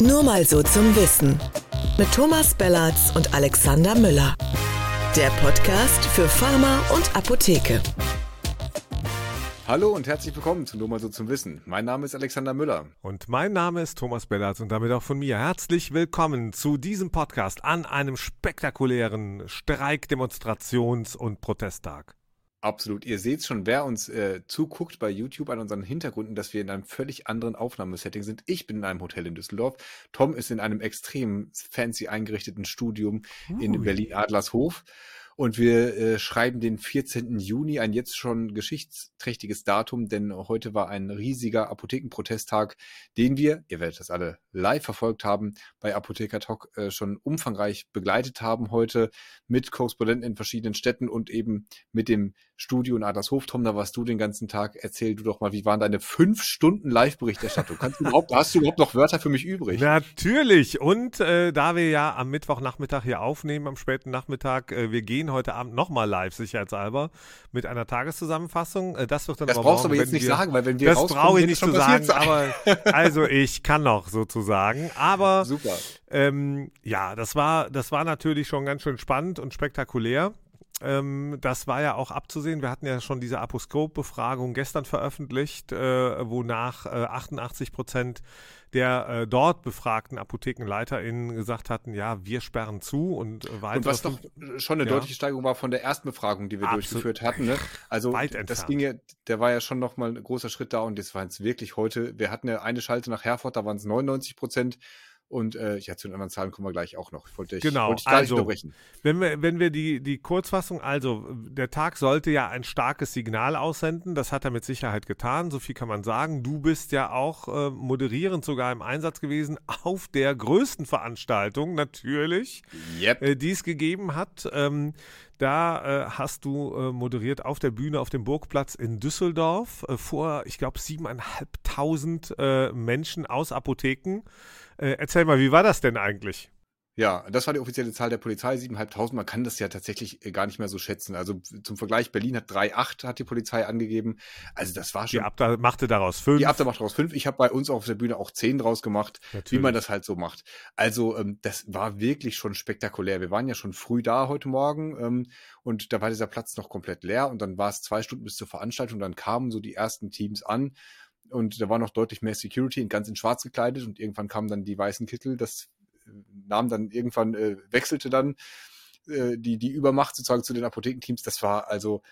Nur mal so zum Wissen. Mit Thomas Bellatz und Alexander Müller. Der Podcast für Pharma und Apotheke. Hallo und herzlich willkommen zu Nur mal so zum Wissen. Mein Name ist Alexander Müller. Und mein Name ist Thomas Bellatz und damit auch von mir. Herzlich willkommen zu diesem Podcast an einem spektakulären Streik-, Demonstrations- und Protesttag. Absolut. Ihr seht schon, wer uns äh, zuguckt bei YouTube an unseren Hintergründen, dass wir in einem völlig anderen Aufnahmesetting sind. Ich bin in einem Hotel in Düsseldorf. Tom ist in einem extrem fancy eingerichteten Studium uh. in Berlin-Adlershof. Und wir äh, schreiben den 14. Juni, ein jetzt schon geschichtsträchtiges Datum, denn heute war ein riesiger Apothekenprotesttag, den wir, ihr werdet das alle live verfolgt haben, bei Apotheker Talk äh, schon umfangreich begleitet haben heute mit Korrespondenten in verschiedenen Städten und eben mit dem Studio in Adlershof. Tom, da warst du den ganzen Tag. Erzähl du doch mal, wie waren deine fünf Stunden Live-Berichterstattung? Kannst du überhaupt, hast du überhaupt noch Wörter für mich übrig? Natürlich. Und äh, da wir ja am Mittwochnachmittag hier aufnehmen, am späten Nachmittag, äh, wir gehen heute Abend nochmal live, sicherheitshalber, mit einer Tageszusammenfassung. Äh, das wird dann Das aber brauchst du aber jetzt nicht wir, sagen, weil wenn wir Das brauche ich nicht zu sagen, sein. aber also ich kann noch sozusagen. Aber Super. ähm, ja, das war, das war natürlich schon ganz schön spannend und spektakulär. Ähm, das war ja auch abzusehen. Wir hatten ja schon diese Aposkop-Befragung gestern veröffentlicht, äh, wonach äh, 88 Prozent der äh, dort befragten ApothekenleiterInnen gesagt hatten, ja, wir sperren zu und äh, weitere Und was doch schon eine Ja. deutliche Steigerung war von der ersten Befragung, die wir Absolut. durchgeführt hatten. Ne? Also Weit das entfernt. ging ja, der war ja schon nochmal ein großer Schritt da und das war jetzt wirklich heute, wir hatten ja eine Schalte nach Herford, da waren es 99 Prozent und äh, ja, zu den anderen Zahlen kommen wir gleich auch noch. Ich wollte dich, Genau, wollte ich gar also- nicht unterbrechen. Wenn wir, wenn wir die, die Kurzfassung, also der Tag sollte ja ein starkes Signal aussenden, das hat er mit Sicherheit getan, so viel kann man sagen. Du bist ja auch äh, moderierend sogar im Einsatz gewesen auf der größten Veranstaltung, natürlich, Yep. äh, die es gegeben hat. Ähm, da äh, hast du äh, moderiert auf der Bühne auf dem Burgplatz in Düsseldorf äh, vor, ich glaube, siebeneinhalbtausend äh, Menschen aus Apotheken. Äh, erzähl mal, wie war das denn eigentlich? Ja, das war die offizielle Zahl der Polizei, 7.500. Man kann das ja tatsächlich äh, gar nicht mehr so schätzen. Also zum Vergleich, Berlin hat 3,8 hat die Polizei angegeben. Also das war Die schon Abda machte daraus fünf. Die Abda macht daraus fünf. Ich habe bei uns auf der Bühne auch zehn draus gemacht, wie Natürlich. man das halt so macht. Also ähm, das war wirklich schon spektakulär. Wir waren ja schon früh da heute Morgen ähm, und da war dieser Platz noch komplett leer und dann war es zwei Stunden bis zur Veranstaltung. Dann kamen so die ersten Teams an und da war noch deutlich mehr Security, ganz in Schwarz gekleidet und irgendwann kamen dann die weißen Kittel. Das äh, nahm dann irgendwann äh, wechselte dann äh, die die Übermacht sozusagen zu den Apothekenteams. Das war also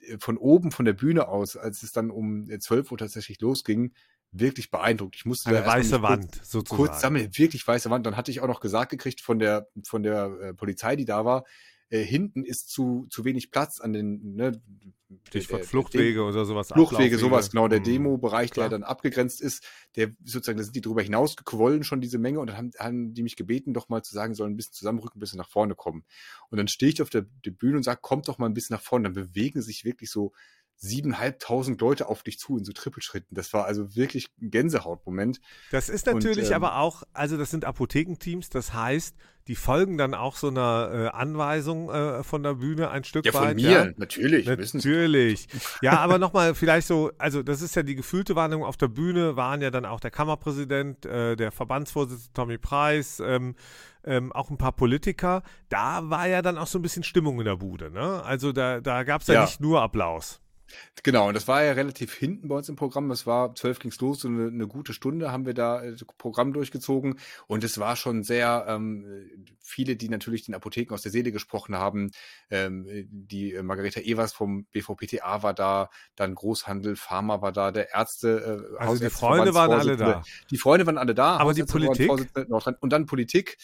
äh, von oben von der Bühne aus, als es dann um äh, 12 Uhr tatsächlich losging, wirklich beeindruckt. Ich musste Eine weiße Wand, kurz, sozusagen. kurz sammeln, wirklich weiße Wand. Dann hatte ich auch noch gesagt gekriegt von der von der äh, Polizei, die da war, äh, hinten ist zu zu wenig Platz an den ne, Stichwort der- der- Fluchtwege oder sowas. Fluchtwege, sowas, genau, der Mhm. Demobereich, der dann abgegrenzt ist, der sozusagen, da sind die drüber hinaus gequollen schon diese Menge und dann haben, haben die mich gebeten, doch mal zu sagen, sollen ein bisschen zusammenrücken, ein bisschen nach vorne kommen. Und dann stehe ich auf der, der Bühne und sage, kommt doch mal ein bisschen nach vorne. Dann bewegen sich wirklich so siebeneinhalbtausend Leute auf dich zu in so Trippelschritten. Das war also wirklich ein Gänsehautmoment. Das ist Und, natürlich ähm, aber auch, also das sind Apothekenteams, das heißt, die folgen dann auch so einer äh, Anweisung äh, von der Bühne ein Stück Ja, von weit. mir, Ja? natürlich. Natürlich. Ja, aber nochmal vielleicht so, also das ist ja die gefühlte Wahrnehmung. Auf der Bühne waren ja dann auch der Kammerpräsident, äh, der Verbandsvorsitzende Tommy Preis, ähm, ähm, auch ein paar Politiker. Da war ja dann auch so ein bisschen Stimmung in der Bude. Ne? Also da, da gab es ja, Ja. nicht nur Applaus. Genau, und das war ja relativ hinten bei uns im Programm. Das war zwölf ging's los, so eine, eine gute Stunde haben wir da äh, das Programm durchgezogen. Und es war schon sehr ähm, viele, die natürlich den Apotheken aus der Seele gesprochen haben. Ähm, die äh, Margareta Evers vom BVPTA war da, dann Großhandel, Pharma war da, der Ärzte. Äh, Also die Freunde waren alle da. Die Freunde waren alle da. Aber die Politik? Und dann Politik.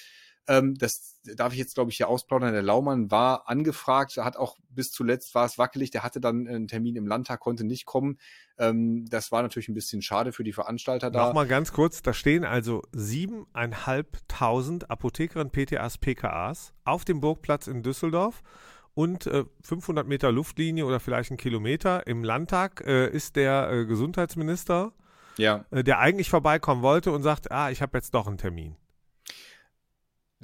Ähm, das darf ich jetzt, glaube ich, hier ausplaudern. Der Laumann war angefragt, hat auch bis zuletzt war es wackelig, der hatte dann einen Termin im Landtag, konnte nicht kommen. Ähm, das war natürlich ein bisschen schade für die Veranstalter da. Nochmal ganz kurz, da stehen also siebeneinhalbtausend Apothekerinnen, PTAs, PKAs auf dem Burgplatz in Düsseldorf und äh, 500 Meter Luftlinie oder vielleicht ein Kilometer im Landtag äh, ist der äh, Gesundheitsminister, Ja, äh, der eigentlich vorbeikommen wollte und sagt, ah, ich habe jetzt doch einen Termin.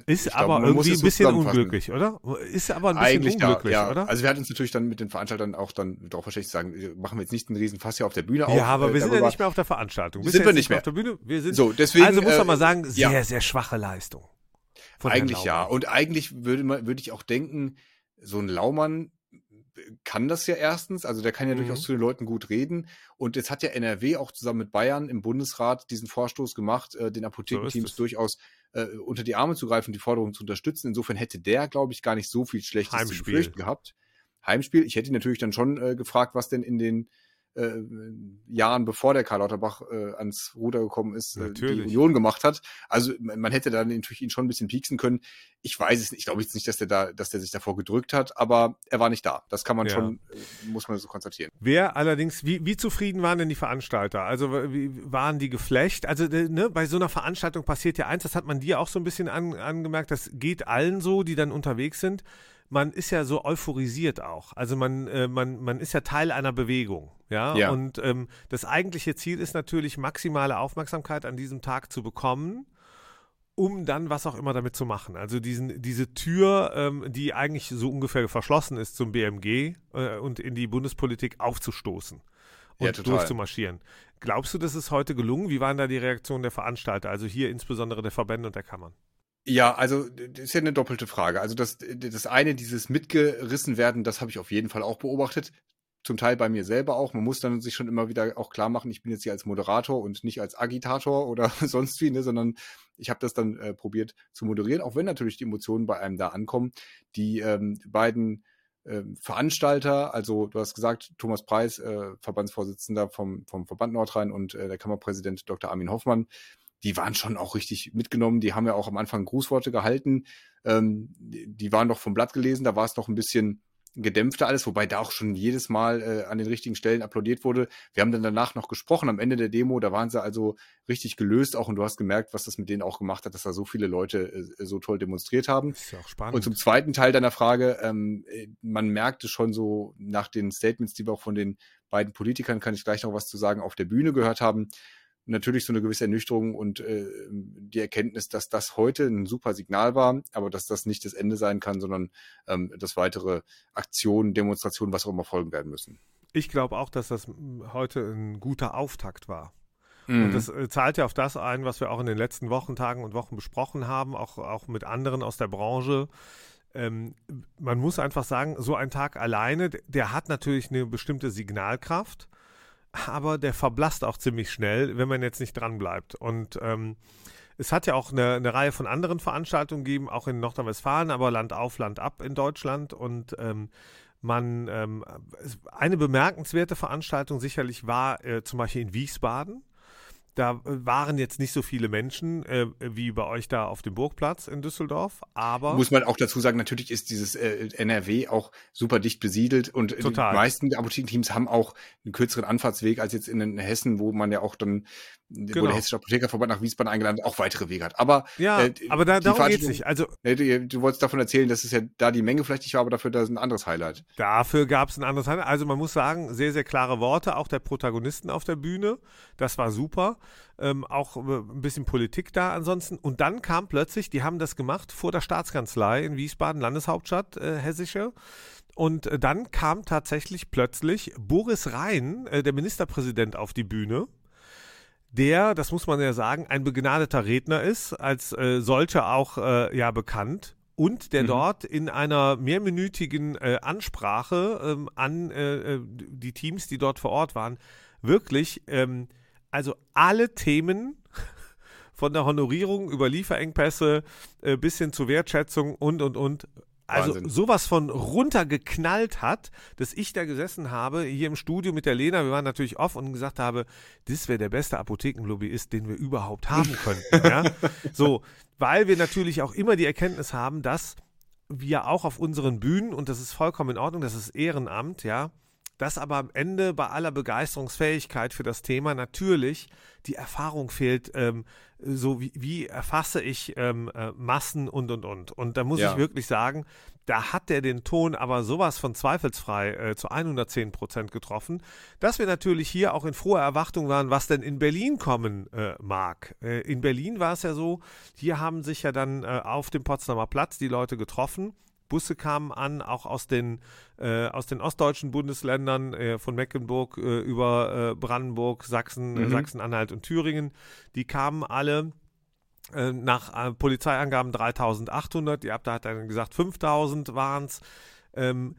Ist ich aber glaube, irgendwie ein bisschen unglücklich, oder? Ist aber ein bisschen Eigentlich unglücklich, ja, ja. oder? Also wir hatten uns natürlich dann mit den Veranstaltern auch dann darauf verständigt sagen, machen wir jetzt nicht einen riesen Fass hier auf der Bühne auf. Ja, aber äh, wir sind ja nicht mehr auf der Veranstaltung. Sind wir nicht mehr. Auf der Bühne? Wir sind, so, deswegen, also muss man mal äh, sagen, sehr, ja. sehr schwache Leistung. Eigentlich ja. Und eigentlich würde man, würde ich auch denken, so ein Laumann kann das ja erstens, also der kann ja mhm. durchaus zu den Leuten gut reden. Und jetzt hat ja NRW auch zusammen mit Bayern im Bundesrat diesen Vorstoß gemacht, äh, den Apothekenteams so durchaus äh, unter die Arme zu greifen, die Forderung zu unterstützen. Insofern hätte der, glaube ich, gar nicht so viel Schlechtes Heimspiel. zu befürchten gehabt. Heimspiel. Ich hätte ihn natürlich dann schon äh, gefragt, was denn in den äh, Jahren, bevor der Karl Lauterbach äh, ans Ruder gekommen ist, äh, die Union gemacht hat. Also man hätte dann natürlich ihn schon ein bisschen pieksen können. Ich weiß es nicht. Ich glaube jetzt nicht, dass der da, dass der sich davor gedrückt hat, aber er war nicht da. Das kann man ja. schon, äh, muss man so konstatieren. Wer allerdings, wie, wie zufrieden waren denn die Veranstalter? Also wie waren die geflecht? Also ne, bei so einer Veranstaltung passiert ja eins, das hat man dir auch so ein bisschen an, angemerkt, das geht allen so, die dann unterwegs sind man ist ja so euphorisiert auch. Also man, äh, man, man ist ja Teil einer Bewegung. Ja. ja. Und ähm, das eigentliche Ziel ist natürlich, maximale Aufmerksamkeit an diesem Tag zu bekommen, um dann was auch immer damit zu machen. Also diesen, diese Tür, ähm, die eigentlich so ungefähr verschlossen ist zum BMG äh, und in die Bundespolitik aufzustoßen und ja, durchzumarschieren. Glaubst du, das ist heute gelungen? Wie waren da die Reaktionen der Veranstalter, also hier insbesondere der Verbände und der Kammern? Ja, also das ist ja eine doppelte Frage. Also das, das eine, dieses mitgerissen werden, das habe ich auf jeden Fall auch beobachtet. Zum Teil bei mir selber auch. Man muss dann sich schon immer wieder auch klar machen, ich bin jetzt hier als Moderator und nicht als Agitator oder sonst wie, ne, sondern ich habe das dann äh, probiert zu moderieren, auch wenn natürlich die Emotionen bei einem da ankommen. Die ähm, beiden äh, Veranstalter, also du hast gesagt, Thomas Preis, äh, Verbandsvorsitzender vom, vom Verband Nordrhein und äh, der Kammerpräsident Dr. Armin Hoffmann, die waren schon auch richtig mitgenommen. Die haben ja auch am Anfang Grußworte gehalten. Ähm, die waren doch vom Blatt gelesen, da war es noch ein bisschen gedämpfter alles, wobei da auch schon jedes Mal äh, an den richtigen Stellen applaudiert wurde. Wir haben dann danach noch gesprochen am Ende der Demo, da waren sie also richtig gelöst auch und du hast gemerkt, was das mit denen auch gemacht hat, dass da so viele Leute äh, so toll demonstriert haben. Das ist ja auch spannend. Und zum zweiten Teil deiner Frage, ähm, äh, man merkte schon so nach den Statements, die wir auch von den beiden Politikern, kann ich gleich noch was zu sagen, auf der Bühne gehört haben, natürlich so eine gewisse Ernüchterung und äh, die Erkenntnis, dass das heute ein super Signal war, aber dass das nicht das Ende sein kann, sondern ähm, dass weitere Aktionen, Demonstrationen, was auch immer folgen werden müssen. Ich glaube auch, dass das heute ein guter Auftakt war. Mhm. Und das äh, zahlt ja auf das ein, was wir auch in den letzten Wochen, Tagen und Wochen besprochen haben, auch, auch mit anderen aus der Branche. Ähm, man muss einfach sagen, so ein Tag alleine, der hat natürlich eine bestimmte Signalkraft aber der verblasst auch ziemlich schnell, wenn man jetzt nicht dran bleibt. Und ähm, es hat ja auch eine, eine, Reihe von anderen Veranstaltungen gegeben, auch in Nordrhein-Westfalen, aber Land auf, Land ab in Deutschland. Und ähm, man, ähm, eine bemerkenswerte Veranstaltung sicherlich war äh, zum Beispiel in Wiesbaden. Da waren jetzt nicht so viele Menschen äh, wie bei euch da auf dem Burgplatz in Düsseldorf, aber. Muss man auch dazu sagen, natürlich ist dieses äh, NRW auch super dicht besiedelt und Total. die meisten Apothekenteams haben auch einen kürzeren Anfahrtsweg als jetzt in Hessen, wo man ja auch dann genau. wo der. Hessische Apothekerverband nach Wiesbaden eingeladen auch weitere Wege hat. Aber ja, äh, aber da, darum geht's nicht. Also du, du, wolltest davon erzählen, dass es ja da die Menge vielleicht nicht war, aber dafür da ist ein anderes Highlight. Dafür gab es ein anderes Highlight. Also man muss sagen, sehr sehr klare Worte auch der Protagonisten auf der Bühne. Das war super. Ähm, auch äh, ein bisschen Politik da ansonsten. Und dann kam plötzlich, die haben das gemacht vor der Staatskanzlei in Wiesbaden, Landeshauptstadt äh, hessische. Und äh, dann kam tatsächlich plötzlich Boris Rhein, äh, der Ministerpräsident, auf die Bühne der, das muss man ja sagen, ein begnadeter Redner ist, als äh, solcher auch äh, ja bekannt und der mhm. dort in einer mehrminütigen äh, Ansprache ähm, an äh, äh, die Teams, die dort vor Ort waren, wirklich ähm, also alle Themen von der Honorierung über Lieferengpässe äh, bis hin zur Wertschätzung und und und also Wahnsinn. sowas von runtergeknallt hat, dass ich da gesessen habe, hier im Studio mit der Lena, wir waren natürlich off und gesagt habe, das wäre der beste Apothekenlobbyist, den wir überhaupt haben könnten. ja? So, weil wir natürlich auch immer die Erkenntnis haben, dass wir auch auf unseren Bühnen, und das ist vollkommen in Ordnung, das ist Ehrenamt, ja, dass aber am Ende bei aller Begeisterungsfähigkeit für das Thema natürlich die Erfahrung fehlt, ähm, so wie, wie erfasse ich ähm, äh, Massen und und und. Und da muss ja. ich wirklich sagen, da hat er den Ton aber sowas von zweifelsfrei äh, zu 110 Prozent getroffen, dass wir natürlich hier auch in froher Erwartung waren, was denn in Berlin kommen äh, mag. Äh, in Berlin war es ja so, hier haben sich ja dann äh, auf dem Potsdamer Platz die Leute getroffen Busse kamen an, auch aus den, äh, aus den ostdeutschen Bundesländern, äh, von Mecklenburg äh, über äh, Brandenburg, Sachsen, mhm. Sachsen-Anhalt und Thüringen. Die kamen alle äh, nach äh, Polizeiangaben 3800. Die Abda hat dann gesagt, 5000 waren es. Ähm,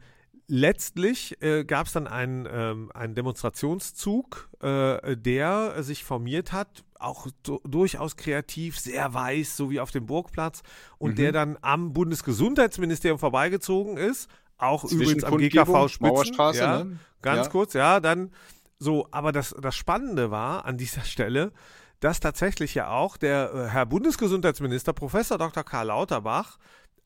letztlich äh, gab es dann einen, ähm, einen Demonstrationszug, äh, der sich formiert hat, auch durchaus kreativ, sehr weiß, so wie auf dem Burgplatz, und mhm. der dann am Bundesgesundheitsministerium vorbeigezogen ist, auch übrigens am GKV Spitzen. Ja, ne? Ganz ja. kurz, ja, dann so, aber das, das Spannende war an dieser Stelle, dass tatsächlich ja auch der äh, Herr Bundesgesundheitsminister Professor Dr. Karl Lauterbach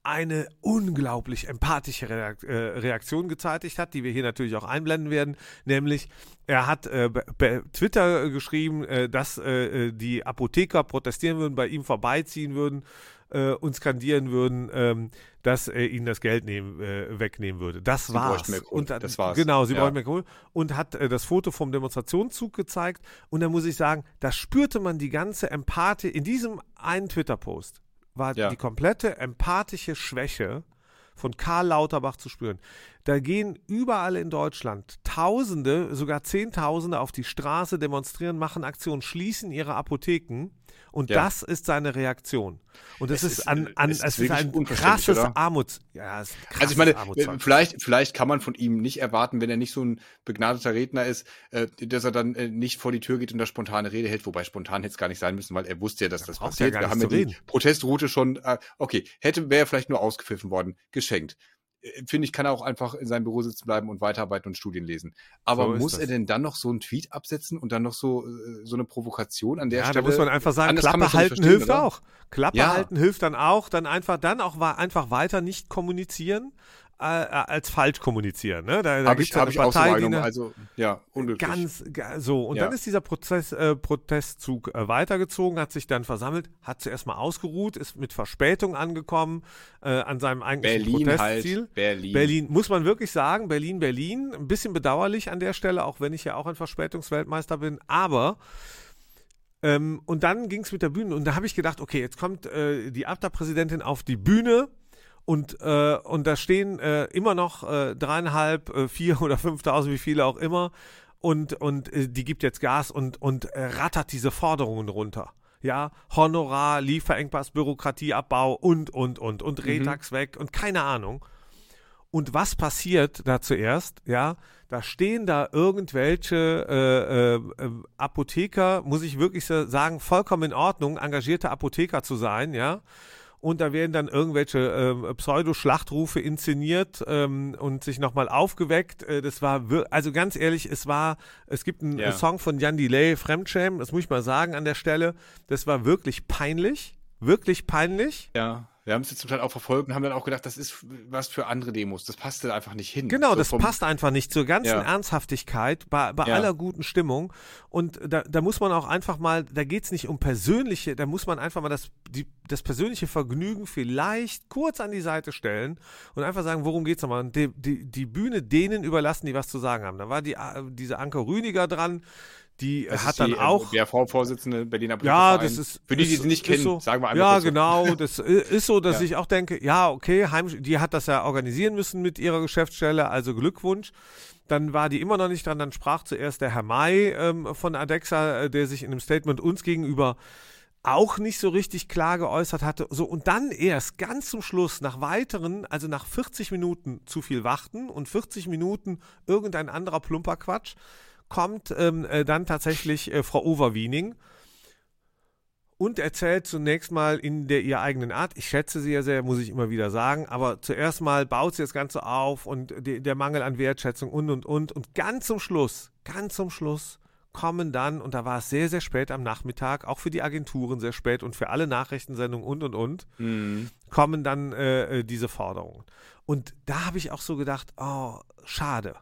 eine unglaublich empathische äh, Reaktion gezeitigt hat, die wir hier natürlich auch einblenden werden, nämlich er hat äh, bei Twitter geschrieben, äh, dass äh, die Apotheker protestieren würden, bei ihm vorbeiziehen würden äh, und skandieren würden, ähm, dass er ihnen das Geld nehmen, äh, wegnehmen würde. Das sie war's. Und dann, das war's. Genau, sie ja. bräuchten mehr Kohle. Und hat äh, das Foto vom Demonstrationszug gezeigt. Und da muss ich sagen, da spürte man die ganze Empathie in diesem einen Twitter-Post war ja. die komplette empathische Schwäche von Karl Lauterbach zu spüren. Da gehen überall in Deutschland Tausende, sogar Zehntausende auf die Straße, demonstrieren, machen Aktionen, schließen ihre Apotheken und ja. das ist seine Reaktion. Und es, es ist, an, an es ist, ist ein krasses Armuts. Ja, es krasses also ich meine, vielleicht, vielleicht kann man von ihm nicht erwarten, wenn er nicht so ein begnadeter Redner ist, äh, dass er dann äh, nicht vor die Tür geht und da spontane Rede hält. Wobei spontan hätte es gar nicht sein müssen, weil er wusste ja, dass das, das passiert. Ja Wir haben ja die reden. Protestroute schon. Äh, okay, hätte wäre vielleicht nur ausgepfiffen worden, geschenkt. Äh, finde ich, kann er auch einfach in seinem Büro sitzen bleiben und weiterarbeiten und Studien lesen. Aber so muss das. er denn dann noch so einen Tweet absetzen und dann noch so, äh, so eine Provokation an der ja, Stelle? Da muss man einfach sagen, Klappe halten hilft oder? auch. Klappe ja. halten hilft dann auch, dann einfach, dann auch einfach weiter nicht kommunizieren, als falsch kommunizieren. Ne? Da, da habe ich, hab ich Partei, so eine, also ja, unglücklich. Ganz, so. Und ja. dann ist dieser Prozess, äh, Protestzug äh, weitergezogen, hat sich dann versammelt, hat zuerst mal ausgeruht, ist mit Verspätung angekommen äh, an seinem eigentlichen Berlin halt, Protestziel. Halt, Berlin. Berlin, muss man wirklich sagen, Berlin, Berlin. Ein bisschen bedauerlich an der Stelle, auch wenn ich ja auch ein Verspätungsweltmeister bin, aber ähm, und dann ging es mit der Bühne und da habe ich gedacht, okay, jetzt kommt äh, die ABDA-Präsidentin auf die Bühne und, äh, und da stehen äh, immer noch äh, dreieinhalb, äh, vier oder fünftausend, wie viele auch immer. Und, und äh, die gibt jetzt Gas und, und äh, rattert diese Forderungen runter. Ja, Honorar, Lieferengpass, Bürokratieabbau und, und, und, und mhm. Retax mhm. weg und keine Ahnung. Und was passiert da zuerst? Ja, da stehen da irgendwelche äh, äh, Apotheker, muss ich wirklich sagen, vollkommen in Ordnung, engagierte Apotheker zu sein, ja und da werden dann irgendwelche äh, Pseudo-Schlachtrufe inszeniert ähm, und sich nochmal aufgeweckt. Äh, das war, also ganz ehrlich, es war, es gibt einen ja. Song von Jan Delay, Fremdschämen, das muss ich mal sagen an der Stelle. Das war wirklich peinlich, wirklich peinlich. Ja. Wir haben es jetzt zum Teil auch verfolgt und haben dann auch gedacht, das ist was für andere Demos. Das passte einfach nicht hin. Genau, so das passt einfach nicht zur ganzen ja. Ernsthaftigkeit, bei, bei ja. aller guten Stimmung. Und da, da muss man auch einfach mal, da geht's nicht um persönliche, da muss man einfach mal das, die, das persönliche Vergnügen vielleicht kurz an die Seite stellen und einfach sagen, worum geht's nochmal? Und die, die, die Bühne denen überlassen, die was zu sagen haben. Da war die, diese Anke Rüniger dran, die das hat dann die, auch. Der Vorsitzende Berliner Ja, das ist. Für die, die sie nicht kennen, so, sagen wir einfach. Ja, genau. So. Das ist so, dass ja. ich auch denke, ja, okay, Heim, die hat das ja organisieren müssen mit ihrer Geschäftsstelle, also Glückwunsch. Dann war die immer noch nicht dran. Dann sprach zuerst der Herr May ähm, von Adexa, äh, der sich in einem Statement uns gegenüber auch nicht so richtig klar geäußert hatte. So, und dann erst ganz zum Schluss, nach weiteren, also nach 40 Minuten zu viel warten und 40 Minuten irgendein anderer Plumperquatsch, kommt ähm, äh, dann tatsächlich äh, Frau Overwiening und erzählt zunächst mal in der ihr eigenen Art. Ich schätze sie ja sehr, muss ich immer wieder sagen, aber zuerst mal baut sie das Ganze auf und de, der Mangel an Wertschätzung und und und und ganz zum Schluss, ganz zum Schluss kommen dann, und da war es sehr, sehr spät am Nachmittag, auch für die Agenturen sehr spät und für alle Nachrichtensendungen und und und, mhm. kommen dann äh, äh diese Forderungen. Und da habe ich auch so gedacht, oh, schade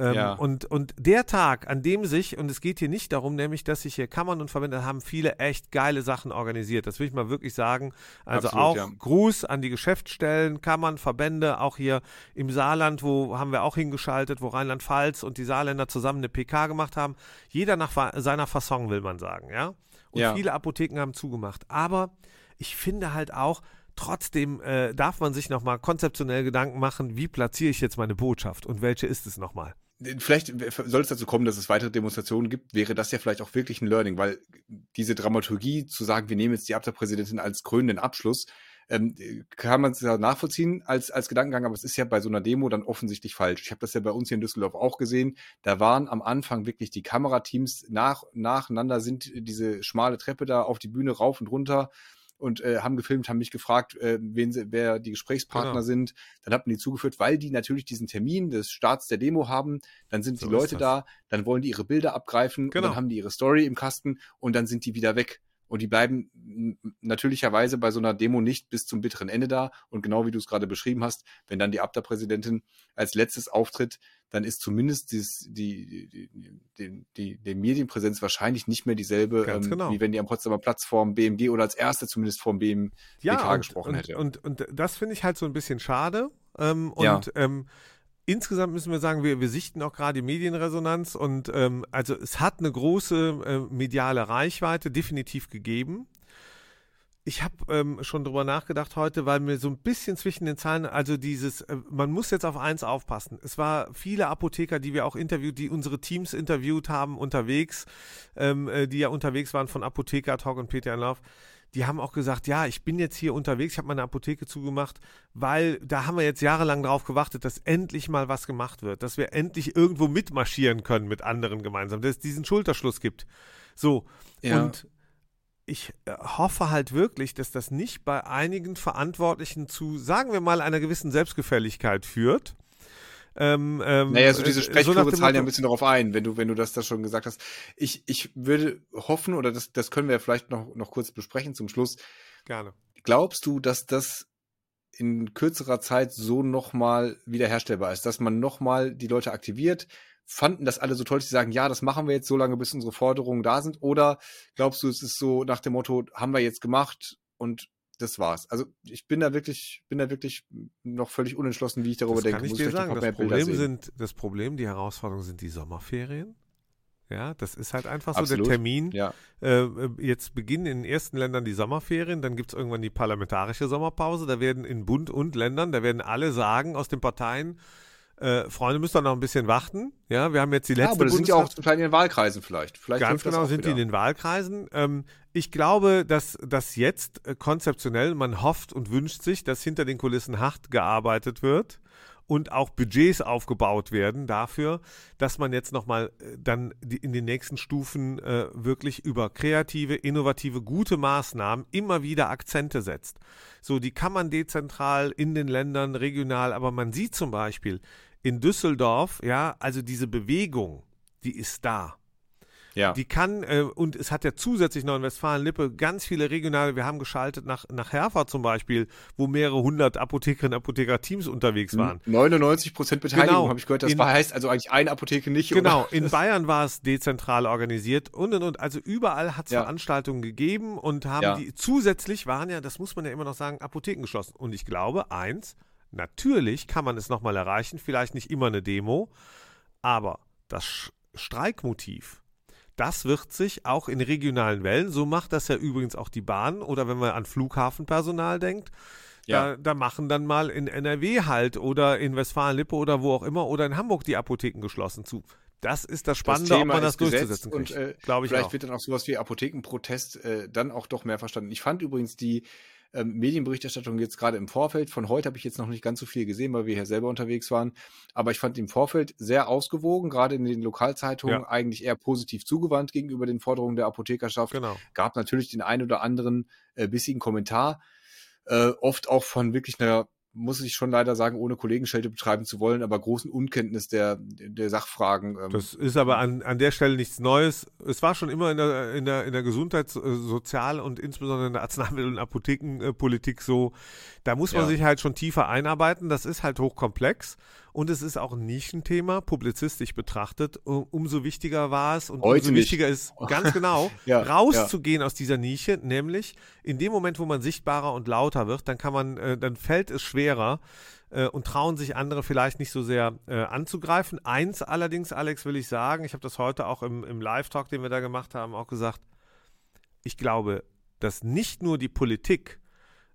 Ähm, Ja. und, und der Tag, an dem sich, und es geht hier nicht darum, nämlich, dass sich hier Kammern und Verbände haben viele echt geile Sachen organisiert. Das will ich mal wirklich sagen. Also Absolut, auch ja. Gruß an die Geschäftsstellen, Kammern, Verbände, auch hier im Saarland, wo haben wir auch hingeschaltet, wo Rheinland-Pfalz und die Saarländer zusammen eine PK gemacht haben. Jeder nach seiner Fasson, will man sagen, ja. Und Ja. viele Apotheken haben zugemacht. Aber ich finde halt auch, trotzdem äh, darf man sich nochmal konzeptionell Gedanken machen, wie platziere ich jetzt meine Botschaft und welche ist es nochmal? Vielleicht soll es dazu kommen, dass es weitere Demonstrationen gibt, wäre das ja vielleicht auch wirklich ein Learning, weil diese Dramaturgie zu sagen, wir nehmen jetzt die Abteilpräsidentin als krönenden Abschluss, ähm, kann man es ja nachvollziehen als, als Gedankengang, aber es ist ja bei so einer Demo dann offensichtlich falsch. Ich habe das ja bei uns hier in Düsseldorf auch gesehen. Da waren am Anfang wirklich die Kamerateams nach, nacheinander sind diese schmale Treppe da auf die Bühne rauf und runter und äh, haben gefilmt, haben mich gefragt, äh, wen sie, wer die Gesprächspartner Genau. sind. Dann hat man die zugeführt, weil die natürlich diesen Termin des Starts der Demo haben. Dann sind So die Leute das. da, dann wollen die ihre Bilder abgreifen Genau. dann haben die ihre Story im Kasten und dann sind die wieder weg. Und die bleiben natürlicherweise bei so einer Demo nicht bis zum bitteren Ende da. Und genau wie du es gerade beschrieben hast, wenn dann die Abda-Präsidentin als letztes auftritt, dann ist zumindest dies, die, die, die, die, die Medienpräsenz wahrscheinlich nicht mehr dieselbe, ähm, genau. wie wenn die am Potsdamer Platz vorm BMG oder als erste zumindest vorm BM, PK und, gesprochen und, hätte. Und, und das finde ich halt so ein bisschen schade. Ähm, Ja. Und ähm, insgesamt müssen wir sagen, wir, wir sichten auch gerade die Medienresonanz und ähm, also es hat eine große äh, mediale Reichweite definitiv gegeben. Ich habe ähm, schon drüber nachgedacht heute, weil mir so ein bisschen zwischen den Zahlen, also dieses, äh, man muss jetzt auf eins aufpassen. Es war viele Apotheker, die wir auch interviewt, die unsere Teams interviewt haben unterwegs, ähm, äh, die ja unterwegs waren von Apotheker Talk und Peter Lauf. Die haben auch gesagt, ja, ich bin jetzt hier unterwegs, ich habe meine Apotheke zugemacht, weil da haben wir jetzt jahrelang drauf gewartet, dass endlich mal was gemacht wird, dass wir endlich irgendwo mitmarschieren können mit anderen gemeinsam, dass es diesen Schulterschluss gibt. So, Ja. und ich äh, hoffe halt wirklich, dass das nicht bei einigen Verantwortlichen zu, sagen wir mal, einer gewissen Selbstgefälligkeit führt. Ähm, ähm, Naja, so diese äh, Sprechchöre nach dem zahlen ja ein bisschen darauf ein, wenn du, wenn du das da schon gesagt hast. Ich, ich würde hoffen, oder das, das können wir ja vielleicht noch, noch kurz besprechen zum Schluss. Gerne. Glaubst du, dass das in kürzerer Zeit so nochmal wiederherstellbar ist, dass man nochmal die Leute aktiviert? Fanden das alle so toll, dass sie sagen, ja, das machen wir jetzt so lange, bis unsere Forderungen da sind? Oder glaubst du, es ist so nach dem Motto, haben wir jetzt gemacht und das war's? Also ich bin da wirklich, bin da wirklich noch völlig unentschlossen, wie ich darüber Das denke. kann ich Muss dir sagen. Das Problem, sind, das Problem, die Herausforderung sind die Sommerferien. Ja, das ist halt einfach so Absolut. der Termin. Ja, Äh, jetzt beginnen in den ersten Ländern die Sommerferien, dann gibt es irgendwann die parlamentarische Sommerpause. Da werden in Bund und Ländern, da werden alle sagen aus den Parteien, äh, Freunde, müsst ihr noch ein bisschen warten. Ja, wir haben jetzt die ja letzte aber das sind ja auch zum Teil in den Wahlkreisen vielleicht. vielleicht Ganz genau sind die in wieder. den Wahlkreisen. Ähm, ich glaube, dass, dass jetzt äh, konzeptionell man hofft und wünscht sich, dass hinter den Kulissen hart gearbeitet wird und auch Budgets aufgebaut werden dafür, dass man jetzt nochmal äh, dann die, in den nächsten Stufen äh, wirklich über kreative, innovative, gute Maßnahmen immer wieder Akzente setzt. So, die kann man dezentral in den Ländern, regional, aber man sieht zum Beispiel in Düsseldorf, ja, also diese Bewegung, die ist da. Ja. Die kann, äh, und es hat ja zusätzlich Nordrhein-Westfalen-Lippe ganz viele regionale, wir haben geschaltet nach, nach Herford zum Beispiel, wo mehrere hundert Apothekerinnen und Apotheker-Teams unterwegs waren. 99 Prozent Beteiligung Genau. habe ich gehört. Das In- war, heißt also eigentlich eine Apotheke nicht. Genau, Oder? in Bayern war es dezentral organisiert und und und. Also überall hat es Ja. Veranstaltungen gegeben und haben Ja. die zusätzlich waren ja, das muss man ja immer noch sagen, Apotheken geschlossen. Und ich glaube, eins, natürlich kann man es nochmal erreichen, vielleicht nicht immer eine Demo, aber das Streikmotiv, das wird sich auch in regionalen Wellen, so macht das ja übrigens auch die Bahn oder wenn man an Flughafenpersonal denkt, Ja. da, da machen dann mal in NRW halt oder in Westfalen-Lippe oder wo auch immer oder in Hamburg die Apotheken geschlossen zu. Das ist das Spannende, ob man das durchzusetzen kriegt. äh, Glaube ich vielleicht auch. wird dann auch sowas wie Apothekenprotest äh, dann auch doch mehr verstanden. Ich fand übrigens die ähm, Medienberichterstattung jetzt gerade im Vorfeld, von heute habe ich jetzt noch nicht ganz so viel gesehen, weil wir hier selber unterwegs waren, aber ich fand im Vorfeld sehr ausgewogen, gerade in den Lokalzeitungen Ja. eigentlich eher positiv zugewandt gegenüber den Forderungen der Apothekerschaft. Genau. Gab natürlich den einen oder anderen äh, bissigen Kommentar, äh, oft auch von wirklich einer muss ich schon leider sagen, ohne Kollegenschelte betreiben zu wollen, aber großen Unkenntnis der, der Sachfragen. ähm, Das ist aber an, an der Stelle nichts Neues. Es war schon immer in der, in der, in der Gesundheits-, äh, Sozial- und insbesondere in der Arzneimittel- und Apothekenpolitik so. Da muss man Ja. sich halt schon tiefer einarbeiten. Das ist halt hochkomplex. und es ist auch ein Nischenthema, publizistisch betrachtet. umso wichtiger war es und Heute umso wichtiger ist, ganz genau, Ja, rauszugehen aus dieser Nische, nämlich in dem Moment, wo man sichtbarer und lauter wird, dann kann man, äh, dann fällt es schwerer äh, und trauen sich andere vielleicht nicht so sehr äh, anzugreifen. Eins allerdings, Alex, will ich sagen, ich habe das heute auch im, im Live-Talk, den wir da gemacht haben, auch gesagt, ich glaube, dass nicht nur die Politik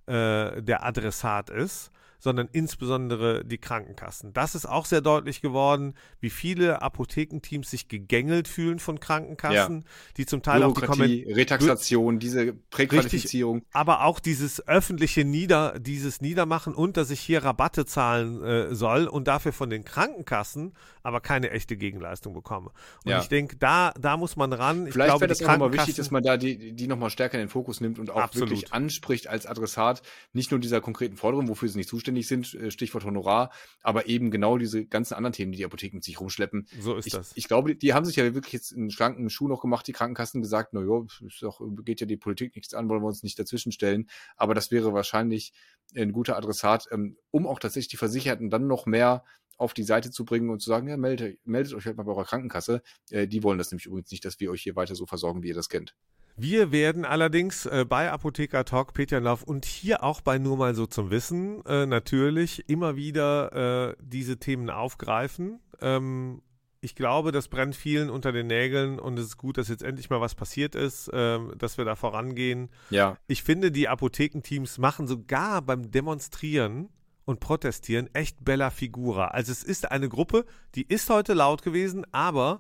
äh, der Adressat ist, sondern insbesondere die Krankenkassen. Das ist auch sehr deutlich geworden, wie viele Apothekenteams sich gegängelt fühlen von Krankenkassen, ja. die zum Teil auch die Kommen Retaxation, diese Präqualifizierung. Richtig, aber auch dieses öffentliche Nieder, dieses Niedermachen und dass ich hier Rabatte zahlen äh, soll und dafür von den Krankenkassen aber keine echte Gegenleistung bekomme. Und ja. ich denke, da, da muss man ran. Ich Vielleicht wäre das auch nochmal wichtig, dass man da die, die nochmal stärker in den Fokus nimmt und auch Absolut. wirklich anspricht als Adressat, nicht nur dieser konkreten Forderung, wofür sie nicht zuständig sind, äh, Stichwort Honorar, aber eben genau diese ganzen anderen Themen, die die Apotheken mit sich rumschleppen. So ist ich, das. Ich glaube, die haben sich ja wirklich jetzt einen schlanken Schuh noch gemacht, die Krankenkassen gesagt, na ja, ist doch, geht ja die Politik nichts an, wollen wir uns nicht dazwischenstellen. Aber das wäre wahrscheinlich ein guter Adressat, ähm, um auch tatsächlich die Versicherten dann noch mehr auf die Seite zu bringen und zu sagen, ja, meldet, meldet euch halt mal bei eurer Krankenkasse. Äh, die wollen das nämlich übrigens nicht, dass wir euch hier weiter so versorgen, wie ihr das kennt. Wir werden allerdings äh, bei Apotheker Talk, Peter Lauf und hier auch bei Nur mal so zum Wissen äh, natürlich immer wieder äh, diese Themen aufgreifen. Ähm, ich glaube, das brennt vielen unter den Nägeln und es ist gut, dass jetzt endlich mal was passiert ist, ähm, dass wir da vorangehen. Ja. Ich finde, die Apothekenteams machen sogar beim Demonstrieren und protestieren echt bella figura. Also es ist eine Gruppe, die ist heute laut gewesen, aber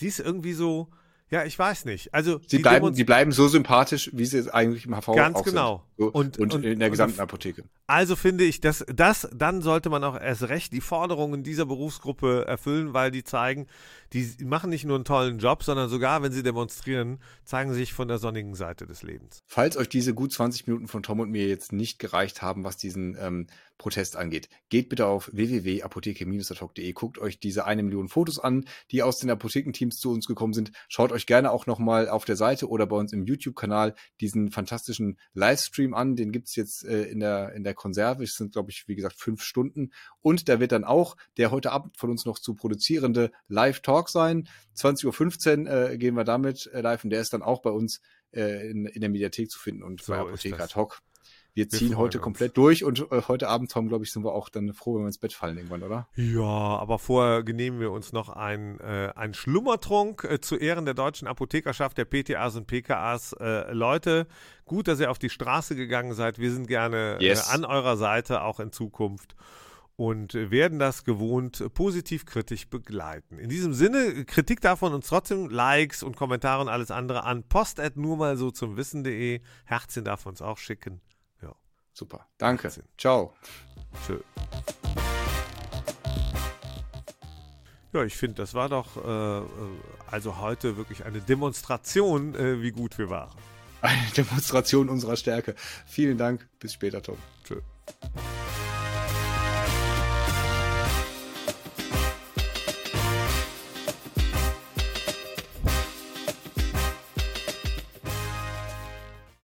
die ist irgendwie so, ja, ich weiß nicht. Also sie bleiben, die bleiben so sympathisch, wie sie es eigentlich im HV ganz genau sind. So, und, und, und, in der gesamten Apotheke. Also finde ich, dass das dann sollte man auch erst recht die Forderungen dieser Berufsgruppe erfüllen, weil die zeigen, die machen nicht nur einen tollen Job, sondern sogar, wenn sie demonstrieren, zeigen sie sich von der sonnigen Seite des Lebens. Falls euch diese gut 20 Minuten von Tom und mir jetzt nicht gereicht haben, was diesen ähm, Protest angeht, geht bitte auf www.apotheke-talk.de, guckt euch diese eine Million Fotos an, die aus den Apothekenteams zu uns gekommen sind. Schaut euch gerne auch nochmal auf der Seite oder bei uns im YouTube-Kanal diesen fantastischen Livestream an. Den gibt's jetzt äh, in, der, in der Konserve. Es sind, glaube ich, wie gesagt, fünf Stunden. Und da wird dann auch der heute Abend von uns noch zu produzierende Live-Talk sein. 20.15 Uhr äh, gehen wir damit äh, live und der ist dann auch bei uns äh, in, in der Mediathek zu finden und so bei Apotheker Talk wir ziehen wir heute uns. komplett durch und äh, heute Abend, Tom, glaube ich, sind wir auch dann froh, wenn wir ins Bett fallen irgendwann, oder? Ja, aber vorher genehmen wir uns noch ein, äh, ein Schlummertrunk äh, zu Ehren der deutschen Apothekerschaft, der PTAs und PKAs. Äh, Leute, gut, dass ihr auf die Straße gegangen seid. Wir sind gerne äh, yes. an eurer Seite, auch in Zukunft und werden das gewohnt positiv kritisch begleiten. In diesem Sinne, Kritik davon uns trotzdem Likes und Kommentare und alles andere an post nur mal so zum Wissen.de. Herzchen darf uns auch schicken. Super. Danke. Ciao. Tschö. Ja, ich finde, das war doch äh, äh, also heute wirklich eine Demonstration, äh, wie gut wir waren. Eine Demonstration unserer Stärke. Vielen Dank. Bis später, Tom. Tschö.